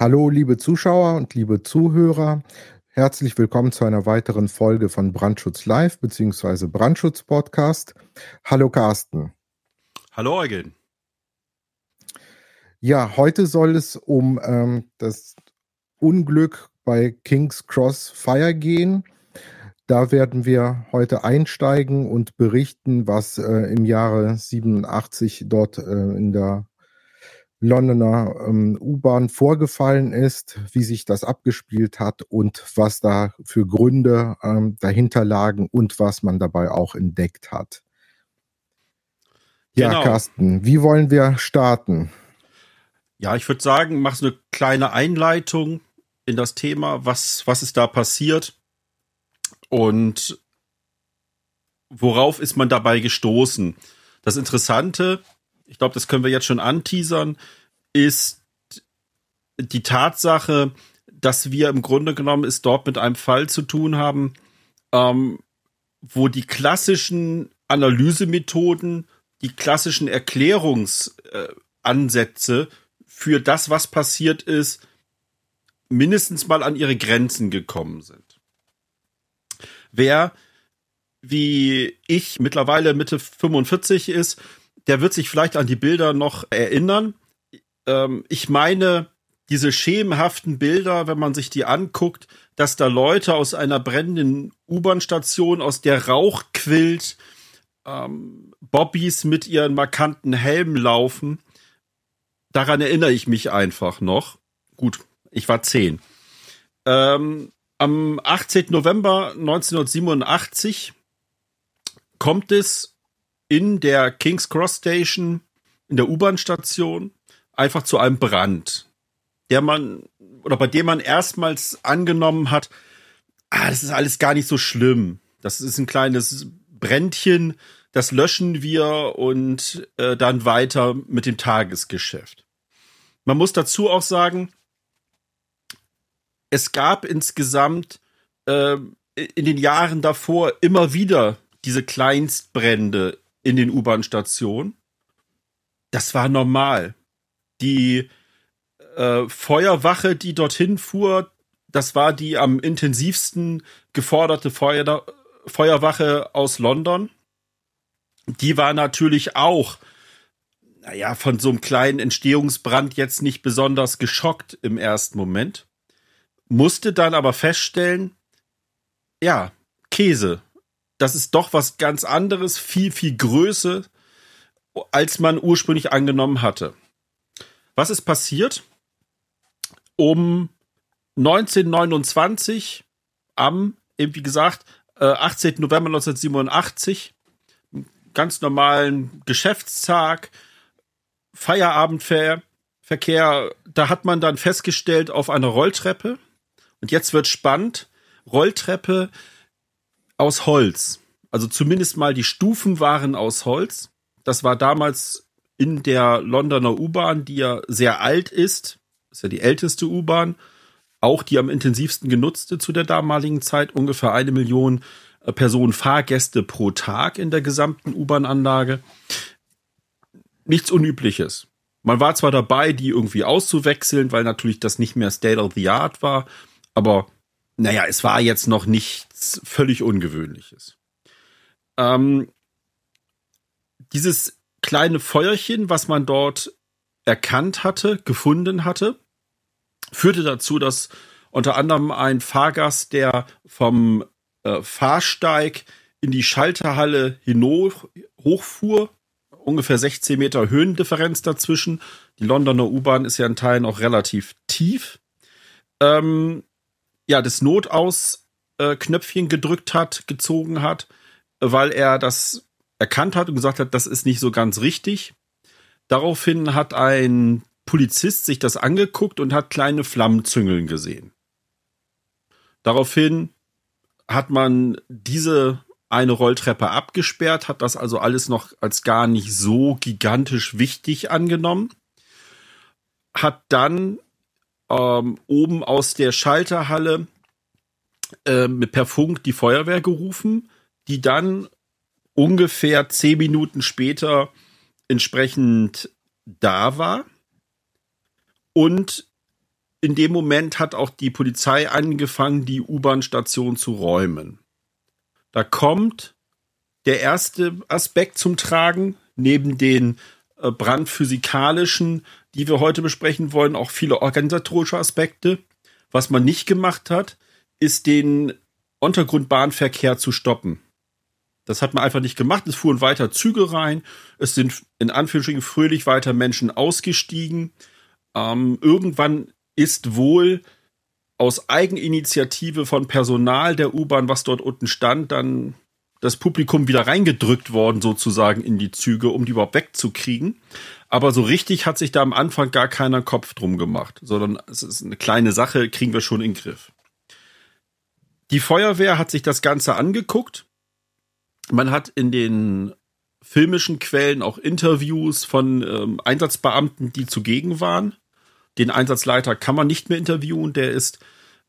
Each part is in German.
Hallo, liebe Zuschauer und liebe Zuhörer. Herzlich willkommen zu einer weiteren Folge von Brandschutz Live bzw. Brandschutz Podcast. Hallo Carsten. Hallo Eugen. Ja, heute soll es um ähm, das Unglück bei King's Cross Fire gehen. Da werden wir heute einsteigen und berichten, was äh, im Jahre 87 dort äh, in der Londoner ähm, U-Bahn vorgefallen ist, wie sich das abgespielt hat und was da für Gründe ähm, dahinter lagen und was man dabei auch entdeckt hat. Ja, genau. Carsten, wie wollen wir starten? Ja, ich würde sagen, mach eine kleine Einleitung in das Thema, was, was ist da passiert und worauf ist man dabei gestoßen? Das Interessante, ich glaube, das können wir jetzt schon anteasern, ist die Tatsache, dass wir im Grunde genommen es dort mit einem Fall zu tun haben, ähm, wo die klassischen Analysemethoden, die klassischen Erklärungsansätze äh, für das, was passiert ist, mindestens mal an ihre Grenzen gekommen sind. Wer wie ich mittlerweile Mitte 45 ist, der wird sich vielleicht an die Bilder noch erinnern. Ähm, ich meine, diese schemenhaften Bilder, wenn man sich die anguckt, dass da Leute aus einer brennenden U-Bahn-Station, aus der Rauch quillt, ähm, Bobbys mit ihren markanten Helmen laufen, daran erinnere ich mich einfach noch. Gut, ich war zehn. Ähm, am 18. November 1987 kommt es in der King's Cross Station, in der U-Bahn-Station, einfach zu einem Brand, der man oder bei dem man erstmals angenommen hat, ah, das ist alles gar nicht so schlimm. Das ist ein kleines Brändchen, das löschen wir und äh, dann weiter mit dem Tagesgeschäft. Man muss dazu auch sagen, es gab insgesamt äh, in den Jahren davor immer wieder diese Kleinstbrände in den U-Bahn-Stationen. Das war normal. Die äh, Feuerwache, die dorthin fuhr, das war die am intensivsten geforderte Feuer Feuerwache aus London. Die war natürlich auch, naja, von so einem kleinen Entstehungsbrand jetzt nicht besonders geschockt im ersten Moment musste dann aber feststellen, ja, Käse, das ist doch was ganz anderes, viel, viel größer, als man ursprünglich angenommen hatte. Was ist passiert? Um 1929 am, wie gesagt, 18. Äh, November 1987, ganz normalen Geschäftstag, Feierabendverkehr, da hat man dann festgestellt auf einer Rolltreppe, und jetzt wird spannend. Rolltreppe aus Holz. Also zumindest mal die Stufen waren aus Holz. Das war damals in der Londoner U-Bahn, die ja sehr alt ist. Ist ja die älteste U-Bahn. Auch die am intensivsten genutzte zu der damaligen Zeit. Ungefähr eine Million äh, Personen Fahrgäste pro Tag in der gesamten U-Bahn-Anlage. Nichts Unübliches. Man war zwar dabei, die irgendwie auszuwechseln, weil natürlich das nicht mehr State of the Art war. Aber naja, es war jetzt noch nichts völlig Ungewöhnliches. Ähm, dieses kleine Feuerchen, was man dort erkannt hatte, gefunden hatte, führte dazu, dass unter anderem ein Fahrgast, der vom äh, Fahrsteig in die Schalterhalle hinauf hochfuhr, ungefähr 16 Meter Höhendifferenz dazwischen. Die Londoner U-Bahn ist ja in Teilen auch relativ tief. Ähm, ja, das Notaus-Knöpfchen gedrückt hat, gezogen hat, weil er das erkannt hat und gesagt hat, das ist nicht so ganz richtig. Daraufhin hat ein Polizist sich das angeguckt und hat kleine Flammenzüngeln gesehen. Daraufhin hat man diese eine Rolltreppe abgesperrt, hat das also alles noch als gar nicht so gigantisch wichtig angenommen, hat dann ähm, oben aus der Schalterhalle äh, mit per Funk die Feuerwehr gerufen, die dann ungefähr zehn Minuten später entsprechend da war. Und in dem Moment hat auch die Polizei angefangen, die U-Bahn-Station zu räumen. Da kommt der erste Aspekt zum Tragen, neben den äh, brandphysikalischen, die wir heute besprechen wollen, auch viele organisatorische Aspekte. Was man nicht gemacht hat, ist den Untergrundbahnverkehr zu stoppen. Das hat man einfach nicht gemacht. Es fuhren weiter Züge rein. Es sind in Anführungsstrichen fröhlich weiter Menschen ausgestiegen. Ähm, irgendwann ist wohl aus Eigeninitiative von Personal der U-Bahn, was dort unten stand, dann das Publikum wieder reingedrückt worden, sozusagen in die Züge, um die überhaupt wegzukriegen. Aber so richtig hat sich da am Anfang gar keiner Kopf drum gemacht, sondern es ist eine kleine Sache, kriegen wir schon in den Griff. Die Feuerwehr hat sich das Ganze angeguckt. Man hat in den filmischen Quellen auch Interviews von ähm, Einsatzbeamten, die zugegen waren. Den Einsatzleiter kann man nicht mehr interviewen, der ist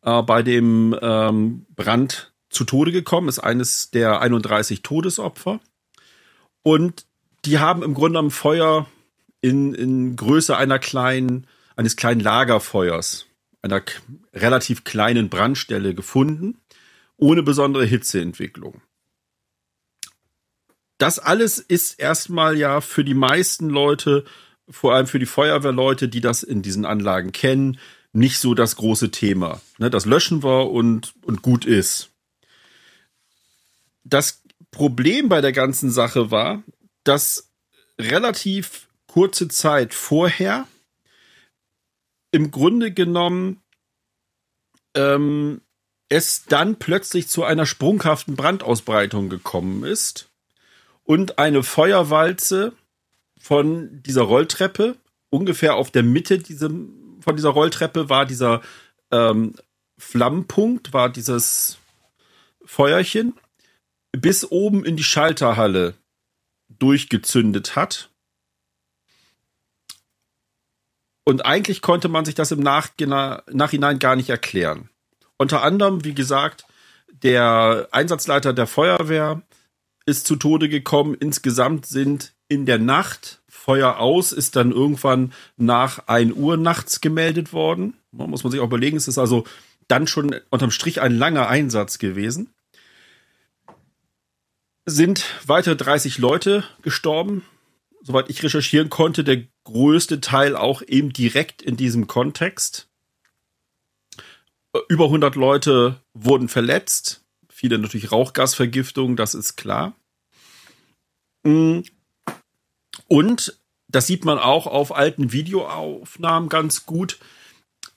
äh, bei dem ähm, Brand zu Tode gekommen, ist eines der 31 Todesopfer. Und die haben im Grunde am Feuer in, in Größe einer kleinen, eines kleinen Lagerfeuers, einer relativ kleinen Brandstelle gefunden, ohne besondere Hitzeentwicklung. Das alles ist erstmal ja für die meisten Leute, vor allem für die Feuerwehrleute, die das in diesen Anlagen kennen, nicht so das große Thema. Ne, das löschen wir und, und gut ist das Problem bei der ganzen Sache war, dass relativ kurze Zeit vorher im Grunde genommen ähm, es dann plötzlich zu einer sprunghaften Brandausbreitung gekommen ist und eine Feuerwalze von dieser Rolltreppe ungefähr auf der Mitte diesem, von dieser Rolltreppe war dieser ähm, Flammenpunkt, war dieses Feuerchen bis oben in die Schalterhalle durchgezündet hat. Und eigentlich konnte man sich das im Nachhinein gar nicht erklären. Unter anderem, wie gesagt, der Einsatzleiter der Feuerwehr ist zu Tode gekommen. Insgesamt sind in der Nacht Feuer aus, ist dann irgendwann nach 1 Uhr nachts gemeldet worden. muss man sich auch überlegen, es ist also dann schon unterm Strich ein langer Einsatz gewesen sind weitere 30 Leute gestorben. Soweit ich recherchieren konnte, der größte Teil auch eben direkt in diesem Kontext. Über 100 Leute wurden verletzt. Viele natürlich Rauchgasvergiftung, das ist klar. Mm. Und das sieht man auch auf alten Videoaufnahmen ganz gut.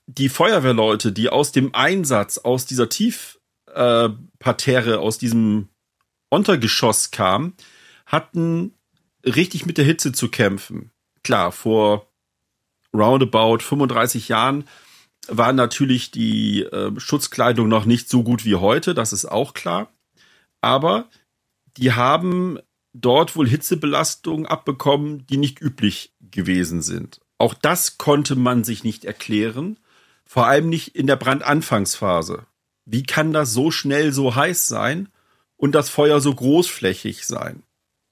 Die Feuerwehrleute, die aus dem Einsatz, aus dieser Tiefparterre, äh, aus diesem Untergeschoss kam, hatten richtig mit der Hitze zu kämpfen. Klar, vor roundabout 35 Jahren war natürlich die äh, Schutzkleidung noch nicht so gut wie heute, das ist auch klar. Aber die haben dort wohl Hitzebelastungen abbekommen, die nicht üblich gewesen sind. Auch das konnte man sich nicht erklären, vor allem nicht in der Brandanfangsphase. Wie kann das so schnell so heiß sein? Und das Feuer so großflächig sein.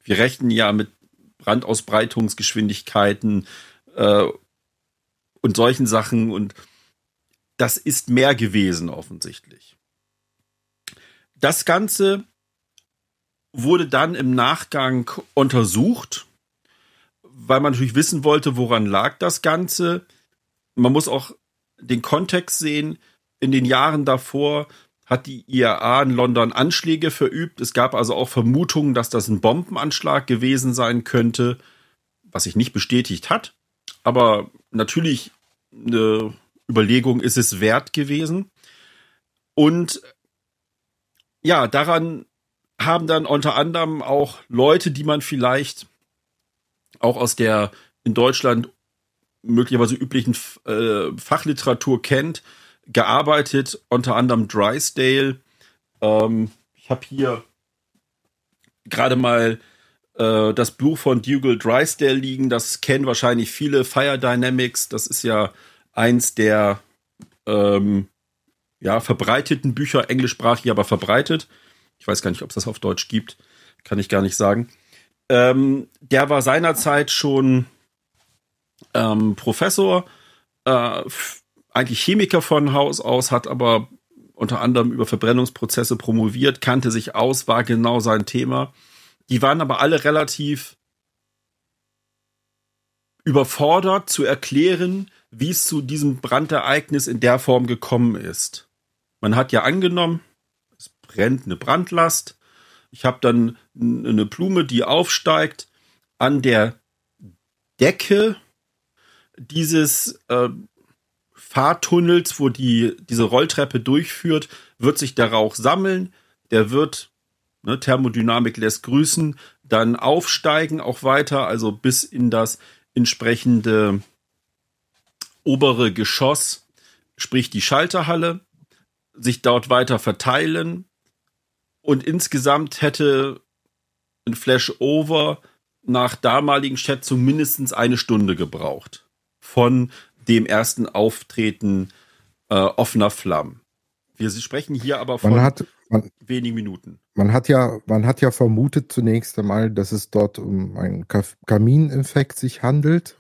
Wir rechnen ja mit Brandausbreitungsgeschwindigkeiten äh, und solchen Sachen und das ist mehr gewesen offensichtlich. Das Ganze wurde dann im Nachgang untersucht, weil man natürlich wissen wollte, woran lag das Ganze. Man muss auch den Kontext sehen. In den Jahren davor hat die IAA in London Anschläge verübt. Es gab also auch Vermutungen, dass das ein Bombenanschlag gewesen sein könnte, was sich nicht bestätigt hat. Aber natürlich eine Überlegung ist es wert gewesen. Und ja, daran haben dann unter anderem auch Leute, die man vielleicht auch aus der in Deutschland möglicherweise üblichen äh, Fachliteratur kennt, gearbeitet, unter anderem Drysdale. Ähm, ich habe hier gerade mal äh, das Buch von Dougal Drysdale liegen. Das kennen wahrscheinlich viele. Fire Dynamics, das ist ja eins der ähm, ja, verbreiteten Bücher, englischsprachig, aber verbreitet. Ich weiß gar nicht, ob es das auf Deutsch gibt. Kann ich gar nicht sagen. Ähm, der war seinerzeit schon ähm, Professor äh, eigentlich Chemiker von Haus aus, hat aber unter anderem über Verbrennungsprozesse promoviert, kannte sich aus, war genau sein Thema. Die waren aber alle relativ überfordert zu erklären, wie es zu diesem Brandereignis in der Form gekommen ist. Man hat ja angenommen, es brennt eine Brandlast. Ich habe dann eine Blume, die aufsteigt an der Decke dieses äh, Fahrtunnels, wo die, diese Rolltreppe durchführt, wird sich der Rauch sammeln. Der wird, ne, Thermodynamik lässt grüßen, dann aufsteigen auch weiter, also bis in das entsprechende obere Geschoss, sprich die Schalterhalle, sich dort weiter verteilen. Und insgesamt hätte ein Flashover nach damaligen Schätzungen mindestens eine Stunde gebraucht. Von dem ersten Auftreten äh, offener Flammen. Wir sprechen hier aber von man hat, man, wenigen Minuten. Man hat ja, man hat ja vermutet zunächst einmal, dass es dort um einen Kamininfekt sich handelt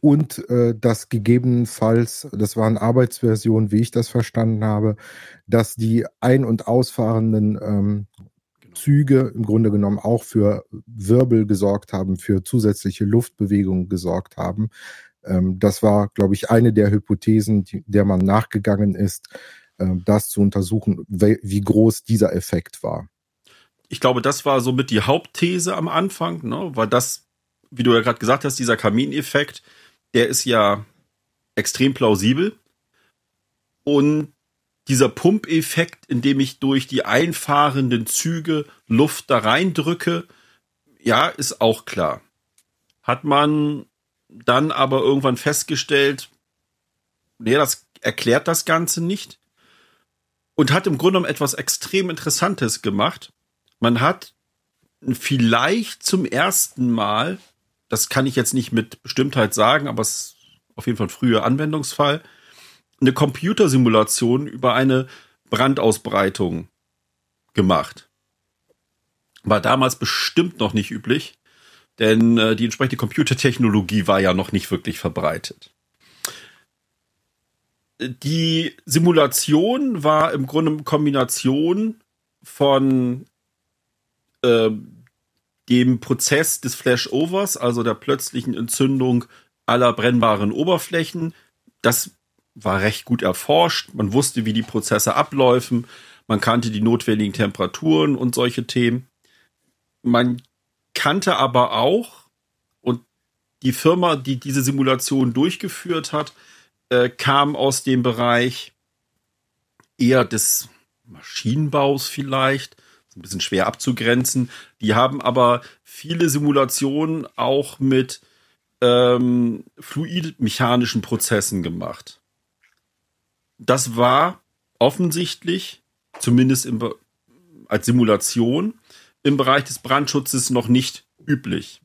und äh, dass gegebenenfalls, das waren Arbeitsversionen, wie ich das verstanden habe, dass die ein- und ausfahrenden ähm, genau. Züge im Grunde genommen auch für Wirbel gesorgt haben, für zusätzliche Luftbewegungen gesorgt haben, das war, glaube ich, eine der Hypothesen, die, der man nachgegangen ist, äh, das zu untersuchen, wie groß dieser Effekt war. Ich glaube, das war somit die Hauptthese am Anfang, ne? weil das, wie du ja gerade gesagt hast, dieser Kamineffekt, der ist ja extrem plausibel. Und dieser Pumpeffekt, in dem ich durch die einfahrenden Züge Luft da reindrücke, ja, ist auch klar. Hat man dann aber irgendwann festgestellt, nee, das erklärt das Ganze nicht. Und hat im Grunde genommen etwas extrem Interessantes gemacht. Man hat vielleicht zum ersten Mal, das kann ich jetzt nicht mit Bestimmtheit sagen, aber es ist auf jeden Fall ein früher Anwendungsfall, eine Computersimulation über eine Brandausbreitung gemacht. War damals bestimmt noch nicht üblich denn äh, die entsprechende Computertechnologie war ja noch nicht wirklich verbreitet. Die Simulation war im Grunde eine Kombination von äh, dem Prozess des Flashovers, also der plötzlichen Entzündung aller brennbaren Oberflächen. Das war recht gut erforscht. Man wusste, wie die Prozesse abläufen. Man kannte die notwendigen Temperaturen und solche Themen. Man kannte aber auch, und die Firma, die diese Simulation durchgeführt hat, äh, kam aus dem Bereich eher des Maschinenbaus vielleicht, ein bisschen schwer abzugrenzen. Die haben aber viele Simulationen auch mit ähm, fluidmechanischen Prozessen gemacht. Das war offensichtlich, zumindest im, als Simulation, im Bereich des Brandschutzes noch nicht üblich.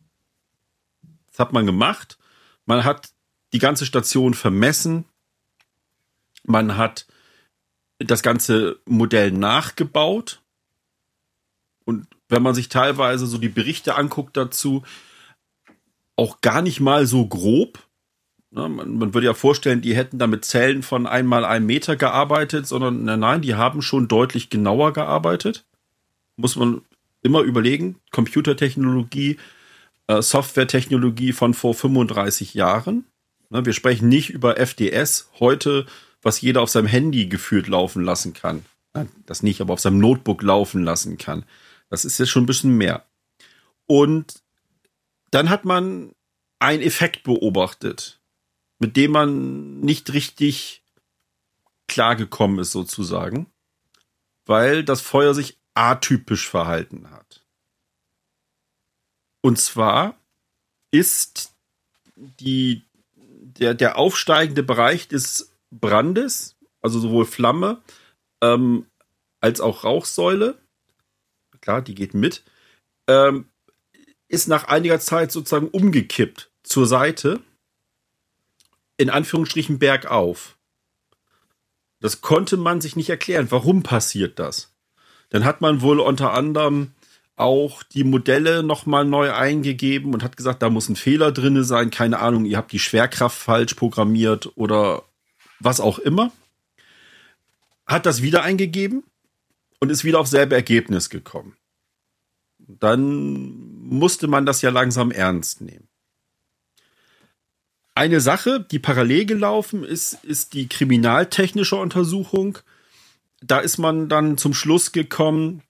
Das hat man gemacht. Man hat die ganze Station vermessen. Man hat das ganze Modell nachgebaut. Und wenn man sich teilweise so die Berichte anguckt dazu, auch gar nicht mal so grob. Man, man, würde ja vorstellen, die hätten da mit Zellen von einmal einem Meter gearbeitet, sondern nein, nein, die haben schon deutlich genauer gearbeitet. Muss man immer überlegen, Computertechnologie, äh, Softwaretechnologie von vor 35 Jahren. Ne, wir sprechen nicht über FDS heute, was jeder auf seinem Handy gefühlt laufen lassen kann. Das nicht, aber auf seinem Notebook laufen lassen kann. Das ist jetzt schon ein bisschen mehr. Und dann hat man einen Effekt beobachtet, mit dem man nicht richtig klargekommen ist, sozusagen, weil das Feuer sich atypisch verhalten hat. Und zwar ist die, der, der aufsteigende Bereich des Brandes, also sowohl Flamme ähm, als auch Rauchsäule, klar, die geht mit, ähm, ist nach einiger Zeit sozusagen umgekippt zur Seite, in Anführungsstrichen bergauf. Das konnte man sich nicht erklären. Warum passiert das? Dann hat man wohl unter anderem auch die Modelle nochmal neu eingegeben und hat gesagt, da muss ein Fehler drinne sein. Keine Ahnung, ihr habt die Schwerkraft falsch programmiert oder was auch immer, hat das wieder eingegeben und ist wieder auf selbe Ergebnis gekommen. Dann musste man das ja langsam ernst nehmen. Eine Sache, die parallel gelaufen ist, ist die kriminaltechnische Untersuchung. Da ist man dann zum Schluss gekommen,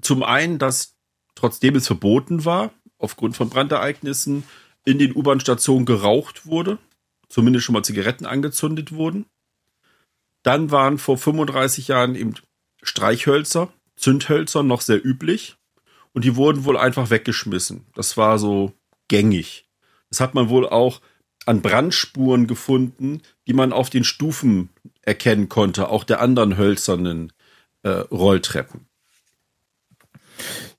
zum einen, dass trotzdem es verboten war, aufgrund von Brandereignissen in den U-Bahn-Stationen geraucht wurde, zumindest schon mal Zigaretten angezündet wurden. Dann waren vor 35 Jahren eben Streichhölzer, Zündhölzer noch sehr üblich und die wurden wohl einfach weggeschmissen. Das war so gängig. Das hat man wohl auch an Brandspuren gefunden, die man auf den Stufen erkennen konnte, auch der anderen hölzernen äh, Rolltreppen.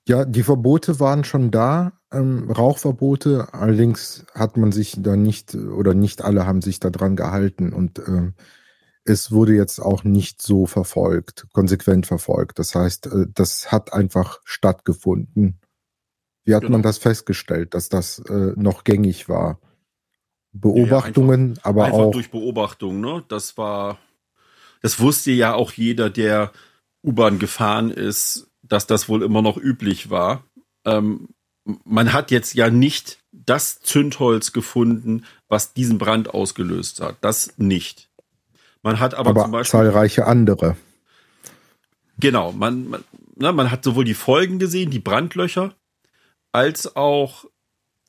Ja, die Verbote waren schon da, ähm, Rauchverbote, allerdings hat man sich da nicht oder nicht alle haben sich daran gehalten und ähm, es wurde jetzt auch nicht so verfolgt, konsequent verfolgt. Das heißt, äh, das hat einfach stattgefunden. Wie hat genau. man das festgestellt, dass das äh, noch gängig war? Beobachtungen, ja, einfach, aber einfach auch durch Beobachtungen. Ne? Das war, das wusste ja auch jeder, der U-Bahn gefahren ist, dass das wohl immer noch üblich war. Ähm, man hat jetzt ja nicht das Zündholz gefunden, was diesen Brand ausgelöst hat. Das nicht. Man hat aber, aber zum Beispiel zahlreiche andere. Genau, man, man, na, man hat sowohl die Folgen gesehen, die Brandlöcher, als auch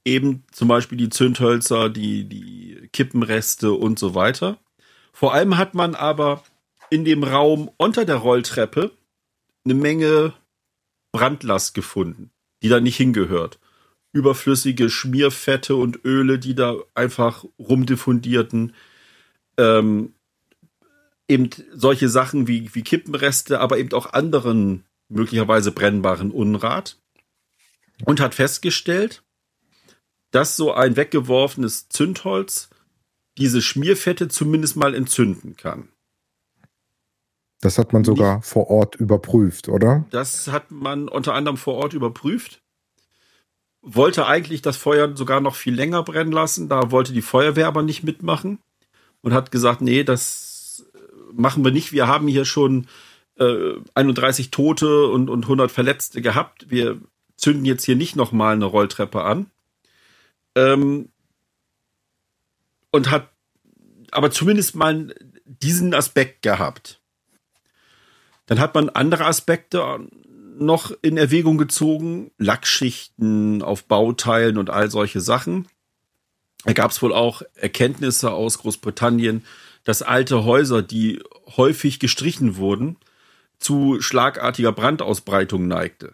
eben zum Beispiel die Zündhölzer, die, die Kippenreste und so weiter. Vor allem hat man aber in dem Raum unter der Rolltreppe eine Menge Brandlast gefunden, die da nicht hingehört. Überflüssige Schmierfette und Öle, die da einfach rumdiffundierten. Ähm, eben solche Sachen wie, wie Kippenreste, aber eben auch anderen möglicherweise brennbaren Unrat. Und hat festgestellt, dass so ein weggeworfenes Zündholz diese Schmierfette zumindest mal entzünden kann. Das hat man sogar Nicht, vor Ort überprüft, oder? Das hat man unter anderem vor Ort überprüft. Wollte eigentlich das Feuer sogar noch viel länger brennen lassen. Da wollte die Feuerwehr aber nicht mitmachen und hat gesagt, nee, das machen wir nicht. Wir haben hier schon äh, 31 Tote und, und 100 Verletzte gehabt. Wir zünden jetzt hier nicht nochmal eine Rolltreppe an. Ähm, und hat aber zumindest mal diesen Aspekt gehabt. Dann hat man andere Aspekte noch in Erwägung gezogen, Lackschichten auf Bauteilen und all solche Sachen. Da gab es wohl auch Erkenntnisse aus Großbritannien, dass alte Häuser, die häufig gestrichen wurden, zu schlagartiger Brandausbreitung neigte.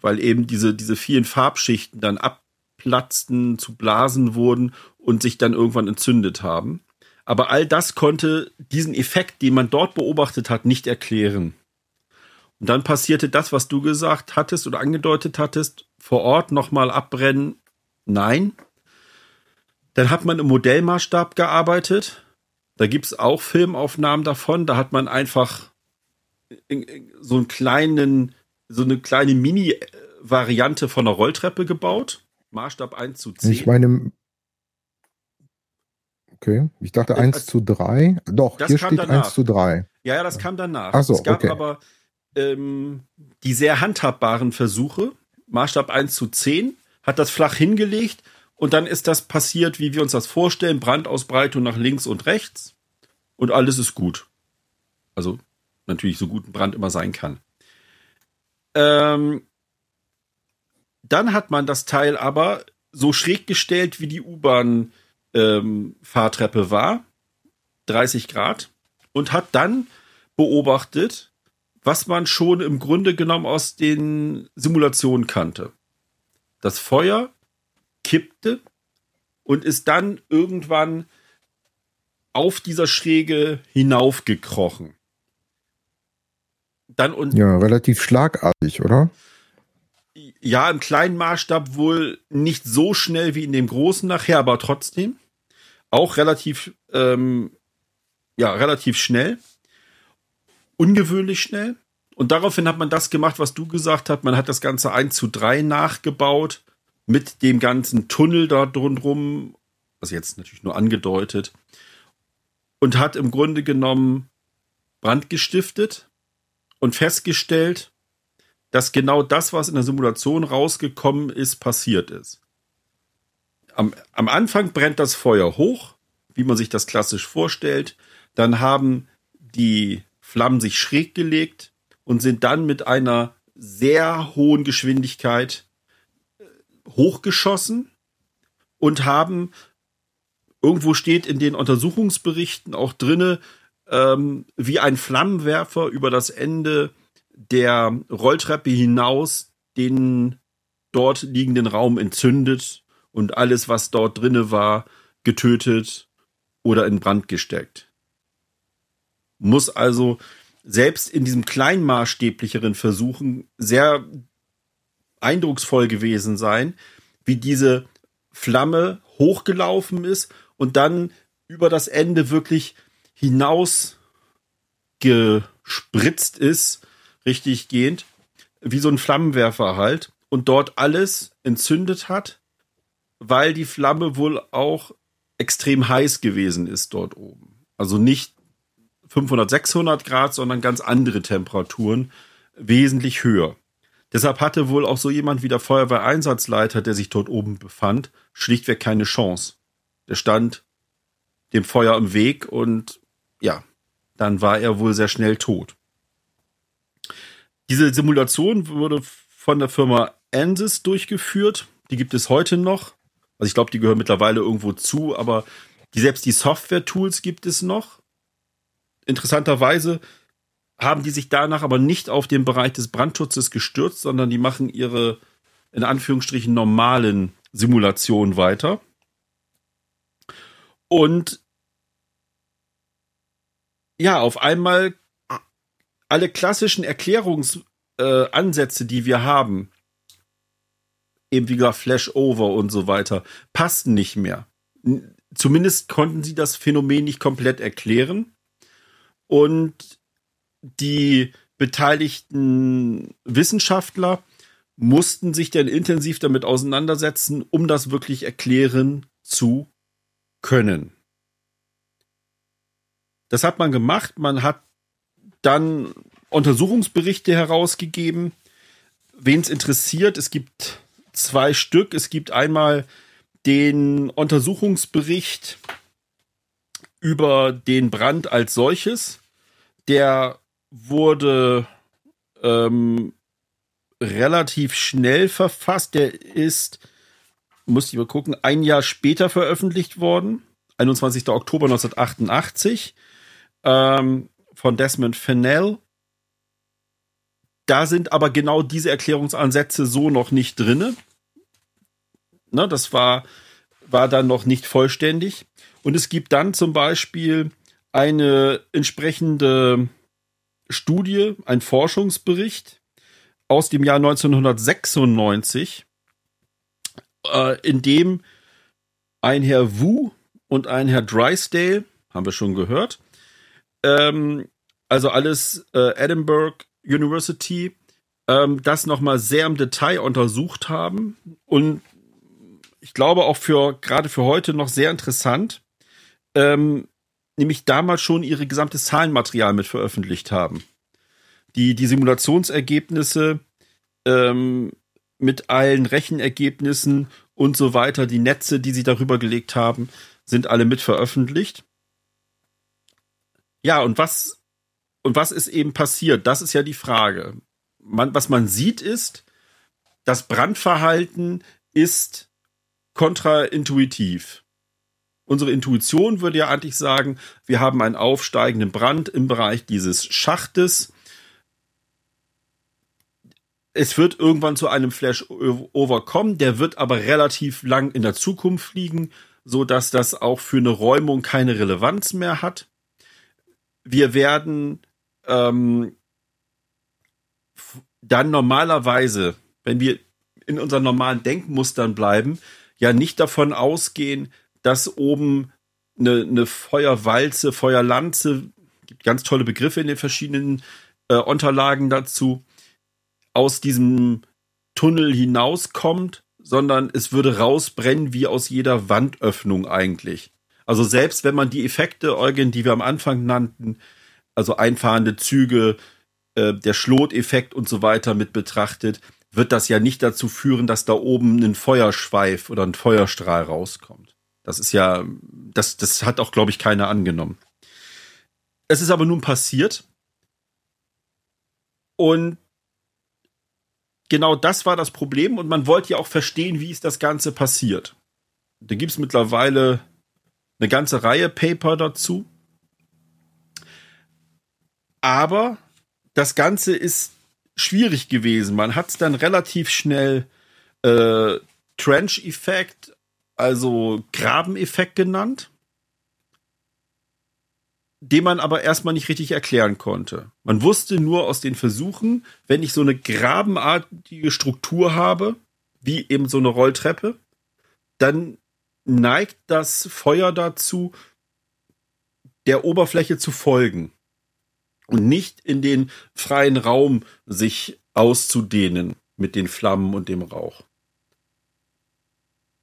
Weil eben diese, diese vielen Farbschichten dann ab, platzten, zu Blasen wurden und sich dann irgendwann entzündet haben. Aber all das konnte diesen Effekt, den man dort beobachtet hat, nicht erklären. Und dann passierte das, was du gesagt hattest oder angedeutet hattest, vor Ort nochmal abbrennen. Nein. Dann hat man im Modellmaßstab gearbeitet. Da gibt es auch Filmaufnahmen davon. Da hat man einfach so einen kleinen, so eine kleine Mini-Variante von einer Rolltreppe gebaut. Maßstab 1 zu 10. Ich meine, okay, ich dachte 1 äh, zu 3. Doch, hier steht danach. 1 zu 3. Ja, ja, das kam danach. Ach so, es gab okay. aber ähm, die sehr handhabbaren Versuche. Maßstab 1 zu 10 hat das flach hingelegt und dann ist das passiert, wie wir uns das vorstellen. Brandausbreitung nach links und rechts und alles ist gut. Also natürlich so gut ein Brand immer sein kann. Ähm, dann hat man das Teil aber so schräg gestellt, wie die U-Bahn-Fahrtreppe ähm, war, 30 Grad, und hat dann beobachtet, was man schon im Grunde genommen aus den Simulationen kannte. Das Feuer kippte und ist dann irgendwann auf dieser Schräge hinaufgekrochen. Dann und ja, relativ schlagartig, oder? Ja, im kleinen Maßstab wohl nicht so schnell wie in dem großen nachher, aber trotzdem auch relativ, ähm, ja, relativ schnell. Ungewöhnlich schnell. Und daraufhin hat man das gemacht, was du gesagt hast. Man hat das Ganze 1 zu 3 nachgebaut mit dem ganzen Tunnel da drumrum. Also jetzt natürlich nur angedeutet. und hat im Grunde genommen Brand gestiftet und festgestellt, dass genau das, was in der Simulation rausgekommen ist, passiert ist. Am, am Anfang brennt das Feuer hoch, wie man sich das klassisch vorstellt. Dann haben die Flammen sich schräg gelegt und sind dann mit einer sehr hohen Geschwindigkeit äh, hochgeschossen und haben irgendwo steht in den Untersuchungsberichten auch drinne, ähm, wie ein Flammenwerfer über das Ende der Rolltreppe hinaus den dort liegenden Raum entzündet und alles, was dort drinne war, getötet oder in Brand gesteckt. Muss also selbst in diesem kleinmaßstäblicheren Versuchen sehr eindrucksvoll gewesen sein, wie diese Flamme hochgelaufen ist und dann über das Ende wirklich hinaus gespritzt ist, richtig gehend, wie so ein Flammenwerfer halt, und dort alles entzündet hat, weil die Flamme wohl auch extrem heiß gewesen ist dort oben. Also nicht 500, 600 Grad, sondern ganz andere Temperaturen, wesentlich höher. Deshalb hatte wohl auch so jemand wie der Feuerwehreinsatzleiter, der sich dort oben befand, schlichtweg keine Chance. Der stand dem Feuer im Weg und ja, dann war er wohl sehr schnell tot. Diese Simulation wurde von der Firma Ansys durchgeführt. Die gibt es heute noch. Also ich glaube, die gehören mittlerweile irgendwo zu, aber die, selbst die Software-Tools gibt es noch. Interessanterweise haben die sich danach aber nicht auf den Bereich des Brandschutzes gestürzt, sondern die machen ihre in Anführungsstrichen normalen Simulationen weiter. Und ja, auf einmal alle klassischen Erklärungsansätze, äh, die wir haben, eben wie gesagt Flashover und so weiter, passten nicht mehr. Zumindest konnten sie das Phänomen nicht komplett erklären. Und die beteiligten Wissenschaftler mussten sich dann intensiv damit auseinandersetzen, um das wirklich erklären zu können. Das hat man gemacht. Man hat dann Untersuchungsberichte herausgegeben. Wen es interessiert, es gibt zwei Stück. Es gibt einmal den Untersuchungsbericht über den Brand als solches. Der wurde ähm, relativ schnell verfasst. Der ist, muss ich mal gucken, ein Jahr später veröffentlicht worden. 21. Oktober 1988 ähm, von Desmond Fennell. Da sind aber genau diese Erklärungsansätze so noch nicht drinne. Ne, das war, war dann noch nicht vollständig. Und es gibt dann zum Beispiel eine entsprechende Studie, ein Forschungsbericht aus dem Jahr 1996, äh, in dem ein Herr Wu und ein Herr Drysdale, haben wir schon gehört, ähm, also alles äh, Edinburgh University, ähm, das nochmal sehr im Detail untersucht haben und ich glaube auch für gerade für heute noch sehr interessant, ähm, nämlich damals schon ihre gesamte Zahlenmaterial mit veröffentlicht haben. Die, die Simulationsergebnisse ähm, mit allen Rechenergebnissen und so weiter, die Netze, die sie darüber gelegt haben, sind alle mit veröffentlicht. Ja, und was, und was ist eben passiert? Das ist ja die Frage. Man, was man sieht ist, das Brandverhalten ist kontraintuitiv. Unsere Intuition würde ja eigentlich sagen, wir haben einen aufsteigenden Brand im Bereich dieses Schachtes. Es wird irgendwann zu einem Flash-Over kommen, der wird aber relativ lang in der Zukunft liegen, so dass das auch für eine Räumung keine Relevanz mehr hat wir werden ähm, dann normalerweise, wenn wir in unseren normalen Denkmustern bleiben, ja nicht davon ausgehen, dass oben eine, eine Feuerwalze, Feuerlanze, gibt ganz tolle Begriffe in den verschiedenen äh, Unterlagen dazu, aus diesem Tunnel hinauskommt, sondern es würde rausbrennen wie aus jeder Wandöffnung eigentlich. Also selbst wenn man die Effekte, Eugen, die wir am Anfang nannten, also einfahrende Züge, äh, der Schloteffekt und so weiter mit betrachtet, wird das ja nicht dazu führen, dass da oben ein Feuerschweif oder ein Feuerstrahl rauskommt. Das ist ja, das, das hat auch, glaube ich, keiner angenommen. Es ist aber nun passiert. Und genau das war das Problem und man wollte ja auch verstehen, wie ist das Ganze passiert. Da gibt es mittlerweile eine ganze Reihe Paper dazu. Aber das Ganze ist schwierig gewesen. Man hat es dann relativ schnell äh, Trench-Effekt, also Grabeneffekt genannt, den man aber erstmal nicht richtig erklären konnte. Man wusste nur aus den Versuchen, wenn ich so eine grabenartige Struktur habe, wie eben so eine Rolltreppe, dann neigt das Feuer dazu, der Oberfläche zu folgen und nicht in den freien Raum sich auszudehnen mit den Flammen und dem Rauch.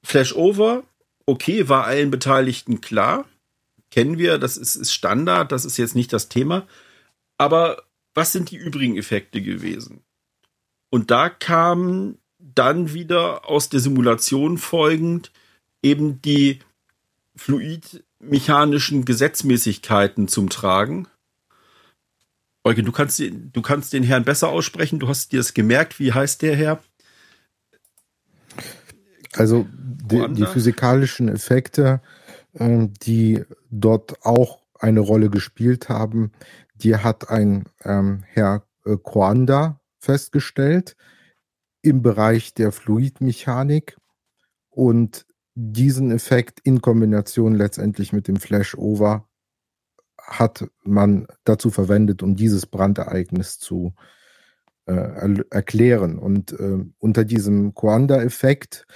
Flashover, okay, war allen Beteiligten klar. Kennen wir, das ist, ist Standard, das ist jetzt nicht das Thema. Aber was sind die übrigen Effekte gewesen? Und da kam dann wieder aus der Simulation folgend eben die fluidmechanischen Gesetzmäßigkeiten zum Tragen, Eugen, du kannst, du kannst den Herrn besser aussprechen. Du hast dir das gemerkt. Wie heißt der Herr? Also die, die physikalischen Effekte, äh, die dort auch eine Rolle gespielt haben, die hat ein ähm, Herr äh, Coanda festgestellt im Bereich der Fluidmechanik und diesen Effekt in Kombination letztendlich mit dem Flashover hat man dazu verwendet, um dieses Brandereignis zu äh, erklären. Und äh, unter diesem Coanda-Effekt,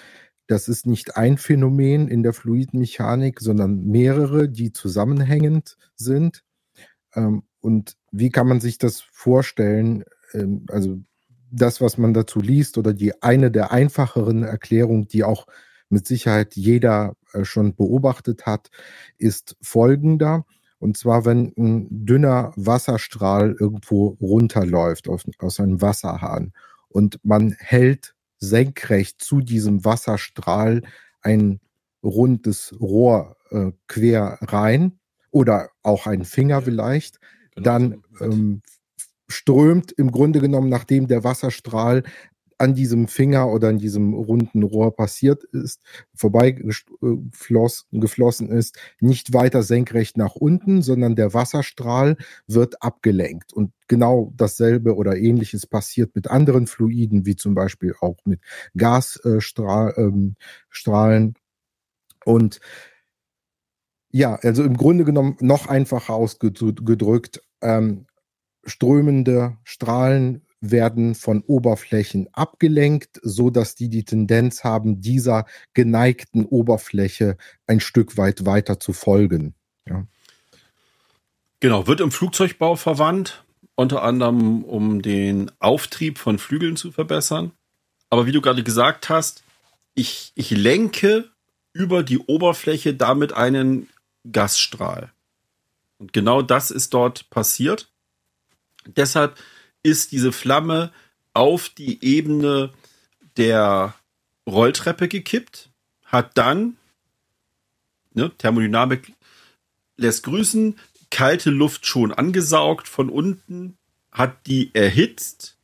das ist nicht ein Phänomen in der Fluidmechanik, sondern mehrere, die zusammenhängend sind. Ähm, und wie kann man sich das vorstellen? Ähm, also das, was man dazu liest oder die eine der einfacheren Erklärungen, die auch mit Sicherheit jeder äh, schon beobachtet hat, ist folgender. Und zwar, wenn ein dünner Wasserstrahl irgendwo runterläuft auf, aus einem Wasserhahn und man hält senkrecht zu diesem Wasserstrahl ein rundes Rohr äh, quer rein oder auch ein Finger vielleicht, genau, dann ähm, strömt im Grunde genommen, nachdem der Wasserstrahl an diesem Finger oder an diesem runden Rohr passiert ist, vorbeigeflossen geflossen ist, nicht weiter senkrecht nach unten, sondern der Wasserstrahl wird abgelenkt. Und genau dasselbe oder ähnliches passiert mit anderen Fluiden, wie zum Beispiel auch mit Gasstrahlen. Ähm, Und ja, also im Grunde genommen noch einfacher ausgedrückt, ähm, strömende Strahlen werden von Oberflächen abgelenkt, so dass die die Tendenz haben, dieser geneigten Oberfläche ein Stück weit weiter zu folgen. Ja. Genau, wird im Flugzeugbau verwandt, unter anderem um den Auftrieb von Flügeln zu verbessern. Aber wie du gerade gesagt hast, ich, ich lenke über die Oberfläche damit einen Gasstrahl. Und genau das ist dort passiert. Deshalb ist diese Flamme auf die Ebene der Rolltreppe gekippt, hat dann, ne, Thermodynamik lässt grüßen, kalte Luft schon angesaugt von unten, hat die erhitzt,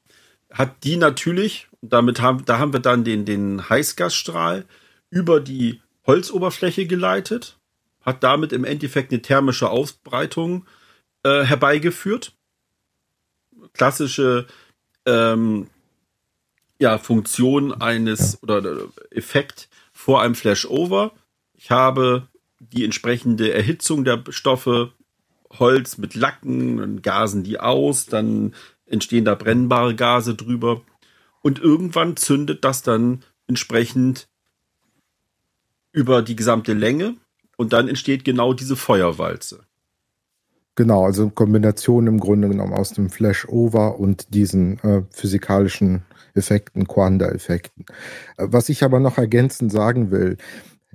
hat die natürlich, damit haben, da haben wir dann den, den Heißgasstrahl über die Holzoberfläche geleitet, hat damit im Endeffekt eine thermische Ausbreitung äh, herbeigeführt klassische ähm, ja, Funktion eines oder Effekt vor einem Flashover. Ich habe die entsprechende Erhitzung der Stoffe, Holz mit Lacken, dann gasen die aus, dann entstehen da brennbare Gase drüber und irgendwann zündet das dann entsprechend über die gesamte Länge und dann entsteht genau diese Feuerwalze. Genau, also Kombination im Grunde genommen aus dem Flashover und diesen äh, physikalischen Effekten, Quanda-Effekten. Äh, was ich aber noch ergänzend sagen will,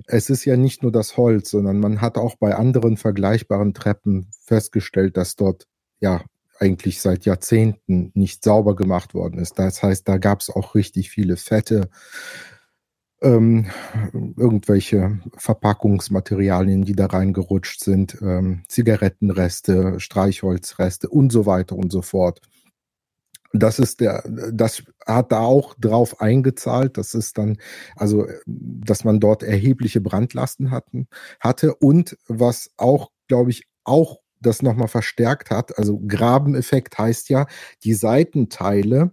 es ist ja nicht nur das Holz, sondern man hat auch bei anderen vergleichbaren Treppen festgestellt, dass dort ja eigentlich seit Jahrzehnten nicht sauber gemacht worden ist. Das heißt, da gab es auch richtig viele Fette, ähm, irgendwelche Verpackungsmaterialien, die da reingerutscht sind, ähm, Zigarettenreste, Streichholzreste und so weiter und so fort. Das ist der, das hat da auch drauf eingezahlt. Das ist dann, also, dass man dort erhebliche Brandlasten hatten, hatte und was auch, glaube ich, auch das nochmal verstärkt hat. Also Grabeneffekt heißt ja, die Seitenteile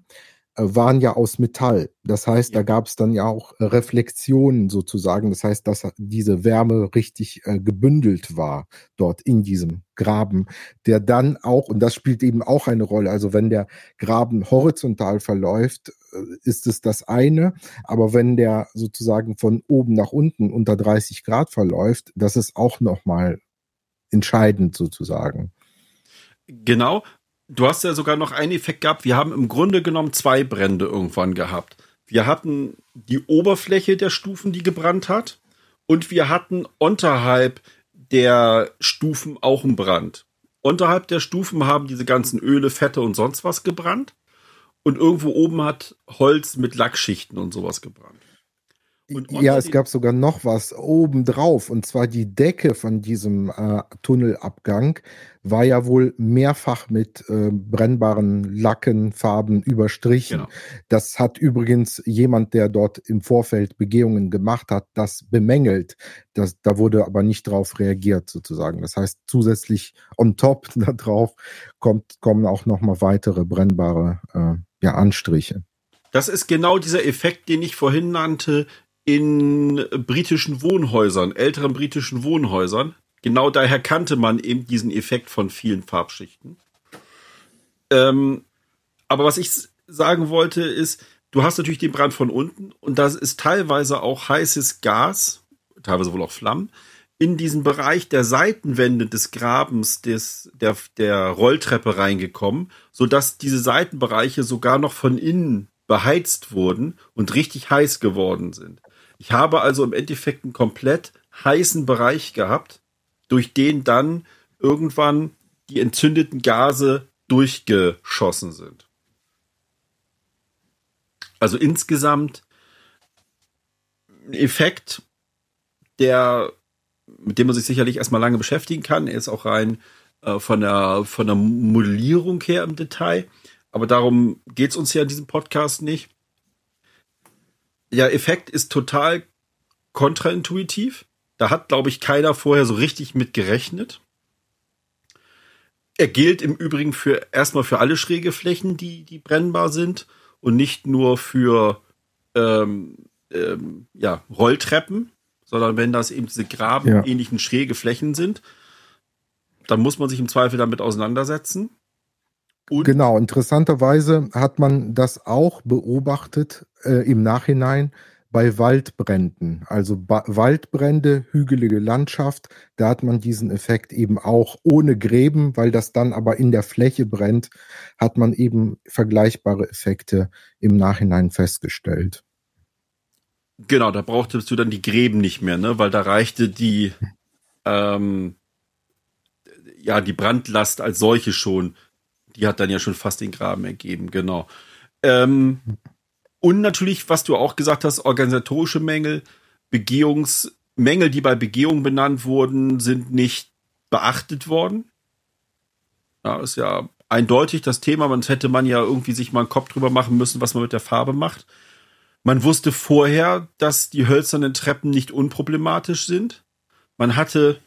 waren ja aus Metall. Das heißt, ja. da gab es dann ja auch Reflexionen sozusagen. Das heißt, dass diese Wärme richtig äh, gebündelt war dort in diesem Graben, der dann auch, und das spielt eben auch eine Rolle, also wenn der Graben horizontal verläuft, äh, ist es das eine, aber wenn der sozusagen von oben nach unten unter 30 Grad verläuft, das ist auch nochmal entscheidend sozusagen. Genau, du hast ja sogar noch einen Effekt gehabt. Wir haben im Grunde genommen zwei Brände irgendwann gehabt. Wir hatten die Oberfläche der Stufen, die gebrannt hat. Und wir hatten unterhalb der Stufen auch einen Brand. Unterhalb der Stufen haben diese ganzen Öle, Fette und sonst was gebrannt. Und irgendwo oben hat Holz mit Lackschichten und sowas gebrannt ja, es gab sogar noch was obendrauf. Und zwar die Decke von diesem äh, Tunnelabgang war ja wohl mehrfach mit äh, brennbaren Lacken, Farben überstrichen. Genau. Das hat übrigens jemand, der dort im Vorfeld Begehungen gemacht hat, das bemängelt. Das, da wurde aber nicht drauf reagiert sozusagen. Das heißt, zusätzlich on top darauf kommt, kommen auch nochmal weitere brennbare äh, ja, Anstriche. Das ist genau dieser Effekt, den ich vorhin nannte, in britischen Wohnhäusern, älteren britischen Wohnhäusern. Genau daher kannte man eben diesen Effekt von vielen Farbschichten. Ähm, aber was ich sagen wollte ist, du hast natürlich den Brand von unten und da ist teilweise auch heißes Gas, teilweise wohl auch Flammen, in diesen Bereich der Seitenwände des Grabens des, der, der Rolltreppe reingekommen, sodass diese Seitenbereiche sogar noch von innen beheizt wurden und richtig heiß geworden sind. Ich habe also im Endeffekt einen komplett heißen Bereich gehabt, durch den dann irgendwann die entzündeten Gase durchgeschossen sind. Also insgesamt ein Effekt, der, mit dem man sich sicherlich erstmal lange beschäftigen kann. Er ist auch rein äh, von, der, von der Modellierung her im Detail. Aber darum geht es uns ja in diesem Podcast nicht ja, Effekt ist total kontraintuitiv. Da hat, glaube ich, keiner vorher so richtig mit gerechnet. Er gilt im Übrigen für erstmal für alle schräge Flächen, die, die brennbar sind und nicht nur für ähm, ähm, ja, Rolltreppen, sondern wenn das eben diese grabenähnlichen ja. schräge Flächen sind, dann muss man sich im Zweifel damit auseinandersetzen. Und genau, interessanterweise hat man das auch beobachtet äh, im Nachhinein bei Waldbränden. Also ba Waldbrände, hügelige Landschaft, da hat man diesen Effekt eben auch ohne Gräben, weil das dann aber in der Fläche brennt, hat man eben vergleichbare Effekte im Nachhinein festgestellt. Genau, da brauchtest du dann die Gräben nicht mehr, ne? weil da reichte die, ähm, ja, die Brandlast als solche schon die hat dann ja schon fast den Graben ergeben, genau. Ähm, und natürlich, was du auch gesagt hast, organisatorische Mängel, Begehungsmängel, die bei Begehungen benannt wurden, sind nicht beachtet worden. Ja, ist ja eindeutig das Thema, sonst hätte man ja irgendwie sich mal einen Kopf drüber machen müssen, was man mit der Farbe macht. Man wusste vorher, dass die hölzernen Treppen nicht unproblematisch sind. Man hatte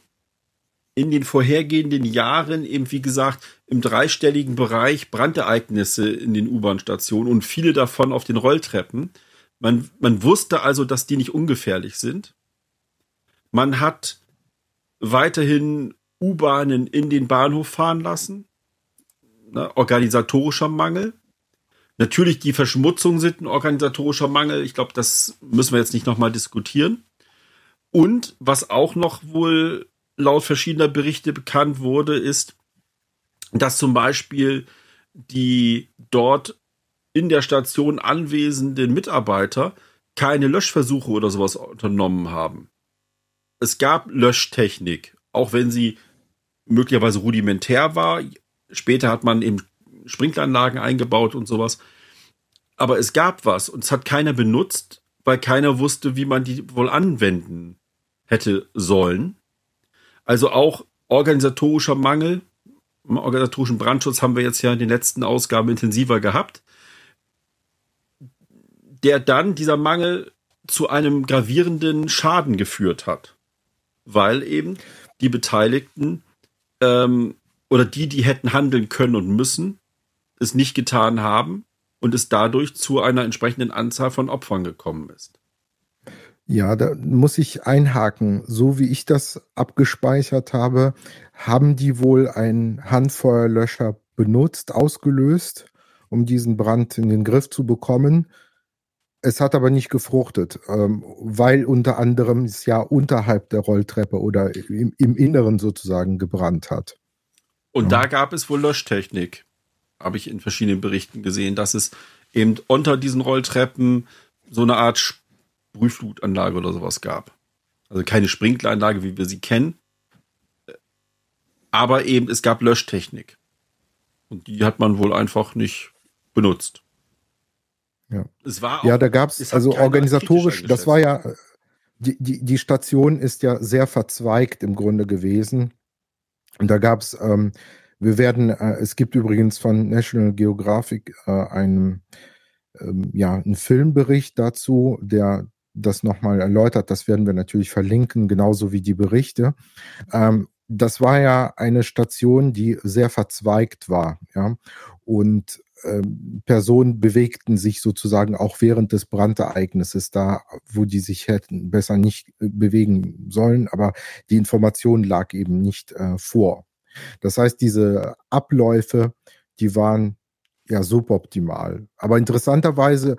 in den vorhergehenden Jahren eben, wie gesagt, im dreistelligen Bereich Brandereignisse in den U-Bahn-Stationen und viele davon auf den Rolltreppen. Man, man wusste also, dass die nicht ungefährlich sind. Man hat weiterhin U-Bahnen in den Bahnhof fahren lassen. Ne, organisatorischer Mangel. Natürlich, die Verschmutzung sind ein organisatorischer Mangel. Ich glaube, das müssen wir jetzt nicht nochmal diskutieren. Und was auch noch wohl laut verschiedener Berichte bekannt wurde, ist, dass zum Beispiel die dort in der Station anwesenden Mitarbeiter keine Löschversuche oder sowas unternommen haben. es gab Löschtechnik, auch wenn sie möglicherweise rudimentär war. Später hat man eben Sprinkleranlagen eingebaut und sowas. Aber es gab was und es hat keiner benutzt, weil keiner wusste, wie man die wohl anwenden hätte sollen. Also auch organisatorischer Mangel. Organisatorischen Brandschutz haben wir jetzt ja in den letzten Ausgaben intensiver gehabt. Der dann, dieser Mangel, zu einem gravierenden Schaden geführt hat. Weil eben die Beteiligten ähm, oder die, die hätten handeln können und müssen, es nicht getan haben und es dadurch zu einer entsprechenden Anzahl von Opfern gekommen ist. Ja, da muss ich einhaken. So wie ich das abgespeichert habe, haben die wohl einen Handfeuerlöscher benutzt, ausgelöst, um diesen Brand in den Griff zu bekommen. Es hat aber nicht gefruchtet, ähm, weil unter anderem es ja unterhalb der Rolltreppe oder im, im Inneren sozusagen gebrannt hat. Und ja. da gab es wohl Löschtechnik habe ich in verschiedenen Berichten gesehen, dass es eben unter diesen Rolltreppen so eine Art Sprühflutanlage oder sowas gab. Also keine Sprinkleranlage, wie wir sie kennen. Aber eben, es gab Löschtechnik. Und die hat man wohl einfach nicht benutzt. Ja, es war auch, ja da gab es, also organisatorisch, das war ja, die, die, die Station ist ja sehr verzweigt im Grunde gewesen. Und da gab es ähm, wir werden, äh, es gibt übrigens von National Geographic äh, einen, ähm, ja, einen Filmbericht dazu, der das nochmal erläutert. Das werden wir natürlich verlinken, genauso wie die Berichte. Ähm, das war ja eine Station, die sehr verzweigt war, ja. Und ähm, Personen bewegten sich sozusagen auch während des Brandereignisses da, wo die sich hätten besser nicht äh, bewegen sollen, aber die Information lag eben nicht äh, vor. Das heißt, diese Abläufe, die waren ja suboptimal. Aber interessanterweise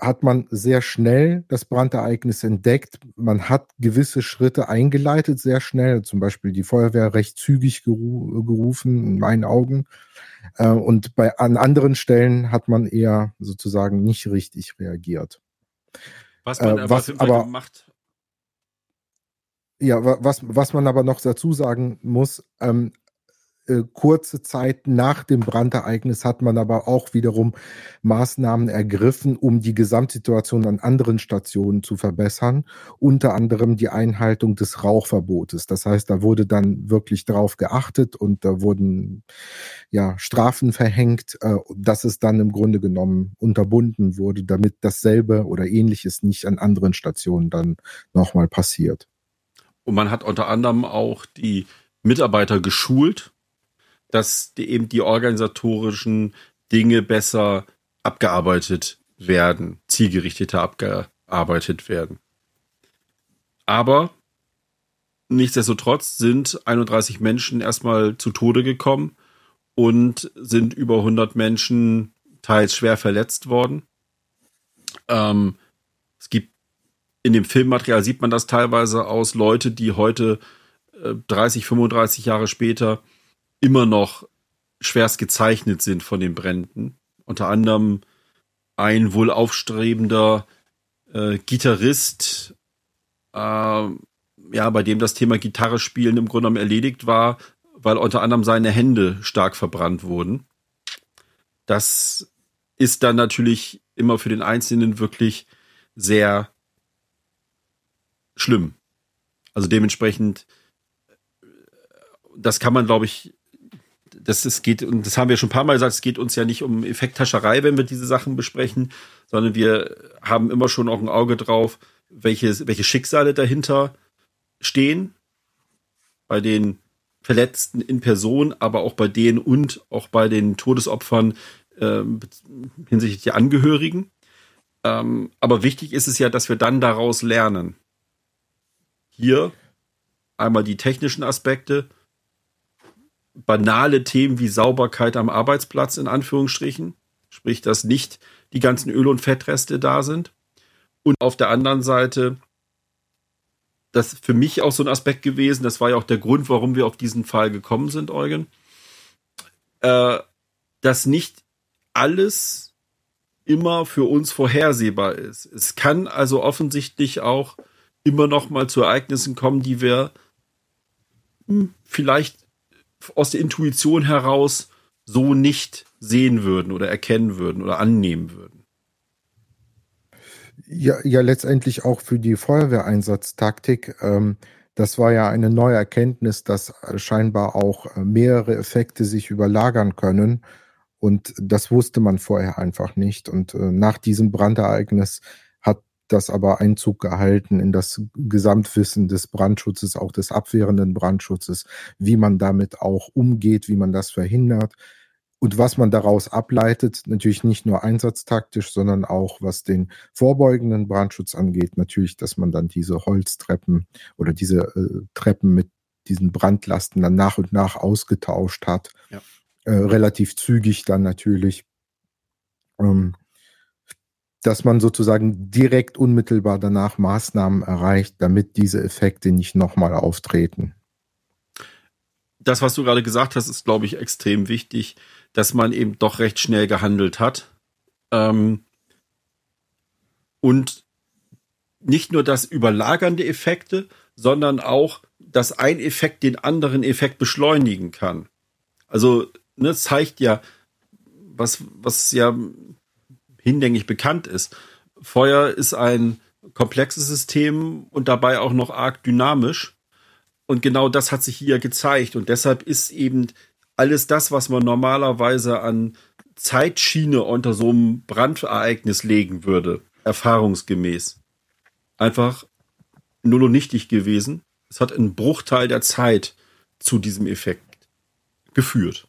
hat man sehr schnell das Brandereignis entdeckt. Man hat gewisse Schritte eingeleitet, sehr schnell. Zum Beispiel die Feuerwehr recht zügig geru gerufen, in meinen Augen. Äh, und bei, an anderen Stellen hat man eher sozusagen nicht richtig reagiert. Was man äh, was, aber gemacht ja, was, was man aber noch dazu sagen muss, ähm, äh, kurze Zeit nach dem Brandereignis hat man aber auch wiederum Maßnahmen ergriffen, um die Gesamtsituation an anderen Stationen zu verbessern, unter anderem die Einhaltung des Rauchverbotes. Das heißt, da wurde dann wirklich drauf geachtet und da wurden ja Strafen verhängt, äh, dass es dann im Grunde genommen unterbunden wurde, damit dasselbe oder ähnliches nicht an anderen Stationen dann nochmal passiert. Und man hat unter anderem auch die Mitarbeiter geschult, dass die, eben die organisatorischen Dinge besser abgearbeitet werden, zielgerichteter abgearbeitet werden. Aber nichtsdestotrotz sind 31 Menschen erstmal zu Tode gekommen und sind über 100 Menschen teils schwer verletzt worden. Ähm, es gibt in dem Filmmaterial sieht man das teilweise aus Leute, die heute äh, 30, 35 Jahre später immer noch schwerst gezeichnet sind von den Bränden. Unter anderem ein wohl aufstrebender äh, Gitarrist, äh, ja, bei dem das Thema Gitarre spielen im Grunde genommen erledigt war, weil unter anderem seine Hände stark verbrannt wurden. Das ist dann natürlich immer für den Einzelnen wirklich sehr schlimm. Also dementsprechend, das kann man, glaube ich, das ist, geht, und das haben wir schon ein paar Mal gesagt, es geht uns ja nicht um Effekttascherei, wenn wir diese Sachen besprechen, sondern wir haben immer schon auch ein Auge drauf, welche, welche Schicksale dahinter stehen. Bei den Verletzten in Person, aber auch bei denen und auch bei den Todesopfern äh, hinsichtlich der Angehörigen. Ähm, aber wichtig ist es ja, dass wir dann daraus lernen hier einmal die technischen Aspekte, banale Themen wie Sauberkeit am Arbeitsplatz in Anführungsstrichen, sprich, dass nicht die ganzen Öl- und Fettreste da sind. Und auf der anderen Seite, das ist für mich auch so ein Aspekt gewesen, das war ja auch der Grund, warum wir auf diesen Fall gekommen sind, Eugen, äh, dass nicht alles immer für uns vorhersehbar ist. Es kann also offensichtlich auch immer noch mal zu Ereignissen kommen, die wir hm, vielleicht aus der Intuition heraus so nicht sehen würden oder erkennen würden oder annehmen würden. Ja, ja letztendlich auch für die Feuerwehreinsatztaktik. Ähm, das war ja eine neue Erkenntnis, dass scheinbar auch mehrere Effekte sich überlagern können. Und das wusste man vorher einfach nicht. Und äh, nach diesem Brandereignis das aber Einzug gehalten in das Gesamtwissen des Brandschutzes, auch des abwehrenden Brandschutzes, wie man damit auch umgeht, wie man das verhindert. Und was man daraus ableitet, natürlich nicht nur einsatztaktisch, sondern auch was den vorbeugenden Brandschutz angeht, natürlich, dass man dann diese Holztreppen oder diese äh, Treppen mit diesen Brandlasten dann nach und nach ausgetauscht hat. Ja. Äh, relativ zügig dann natürlich. Ähm, dass man sozusagen direkt unmittelbar danach Maßnahmen erreicht, damit diese Effekte nicht nochmal auftreten. Das, was du gerade gesagt hast, ist, glaube ich, extrem wichtig dass man eben doch recht schnell gehandelt hat. Ähm, und nicht nur das überlagernde Effekte, sondern auch, dass ein Effekt den anderen Effekt beschleunigen kann. Also, ne, zeigt ja, was, was ja hinlänglich bekannt ist. Feuer ist ein komplexes System und dabei auch noch arg dynamisch. Und genau das hat sich hier gezeigt. Und deshalb ist eben alles das, was man normalerweise an Zeitschiene unter so einem Brandereignis legen würde, erfahrungsgemäß, einfach null und nichtig gewesen. Es hat einen Bruchteil der Zeit zu diesem Effekt geführt.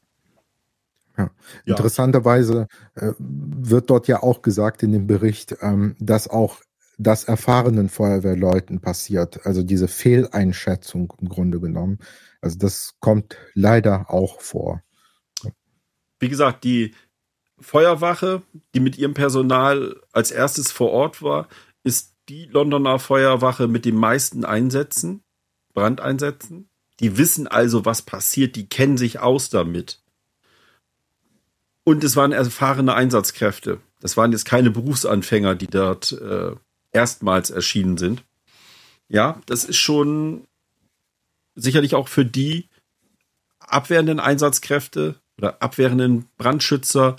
Ja. ja. Interessanterweise äh, wird dort ja auch gesagt in dem Bericht, ähm, dass auch das erfahrenen Feuerwehrleuten passiert. Also diese Fehleinschätzung im Grunde genommen. Also das kommt leider auch vor. Wie gesagt, die Feuerwache, die mit ihrem Personal als erstes vor Ort war, ist die Londoner Feuerwache mit den meisten Einsätzen, Brandeinsätzen. Die wissen also, was passiert, die kennen sich aus damit. Und es waren erfahrene Einsatzkräfte. Das waren jetzt keine Berufsanfänger, die dort äh, erstmals erschienen sind. Ja, das ist schon sicherlich auch für die abwehrenden Einsatzkräfte oder abwehrenden Brandschützer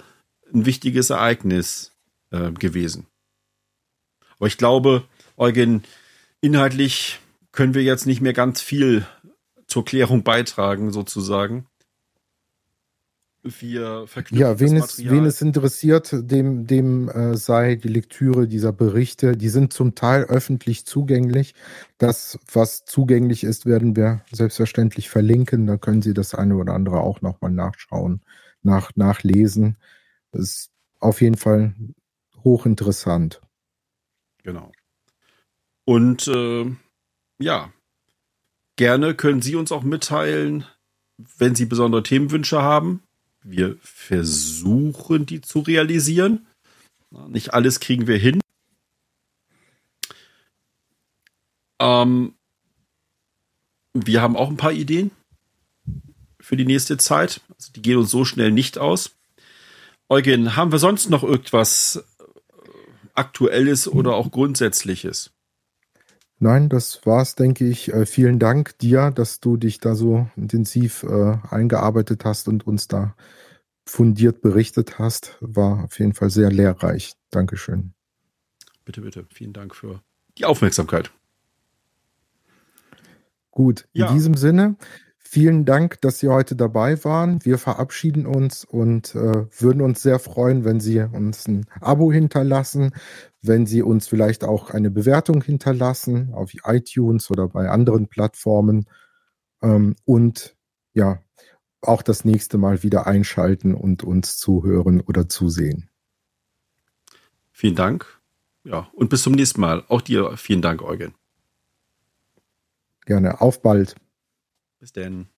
ein wichtiges Ereignis äh, gewesen. Aber ich glaube, Eugen, inhaltlich können wir jetzt nicht mehr ganz viel zur Klärung beitragen, sozusagen wir verknüpfen ja, wen es, wen es interessiert, dem, dem äh, sei die Lektüre dieser Berichte, die sind zum Teil öffentlich zugänglich. Das, was zugänglich ist, werden wir selbstverständlich verlinken. Da können Sie das eine oder andere auch nochmal nachschauen, nach, nachlesen. Das ist auf jeden Fall hochinteressant. Genau. Und äh, ja, gerne können Sie uns auch mitteilen, wenn Sie besondere Themenwünsche haben wir versuchen, die zu realisieren. Nicht alles kriegen wir hin. Ähm, wir haben auch ein paar Ideen für die nächste Zeit. Also die gehen uns so schnell nicht aus. Eugen, haben wir sonst noch irgendwas Aktuelles oder auch Grundsätzliches? Nein, das war's, denke ich. Äh, vielen Dank dir, dass du dich da so intensiv äh, eingearbeitet hast und uns da fundiert berichtet hast. War auf jeden Fall sehr lehrreich. Dankeschön. Bitte, bitte. Vielen Dank für die Aufmerksamkeit. Gut, in ja. diesem Sinne, vielen Dank, dass Sie heute dabei waren. Wir verabschieden uns und äh, würden uns sehr freuen, wenn Sie uns ein Abo hinterlassen, wenn Sie uns vielleicht auch eine Bewertung hinterlassen auf iTunes oder bei anderen Plattformen. Ähm, und ja, auch das nächste Mal wieder einschalten und uns zuhören oder zusehen. Vielen Dank. Ja, und bis zum nächsten Mal. Auch dir vielen Dank, Eugen. Gerne. Auf bald. Bis denn.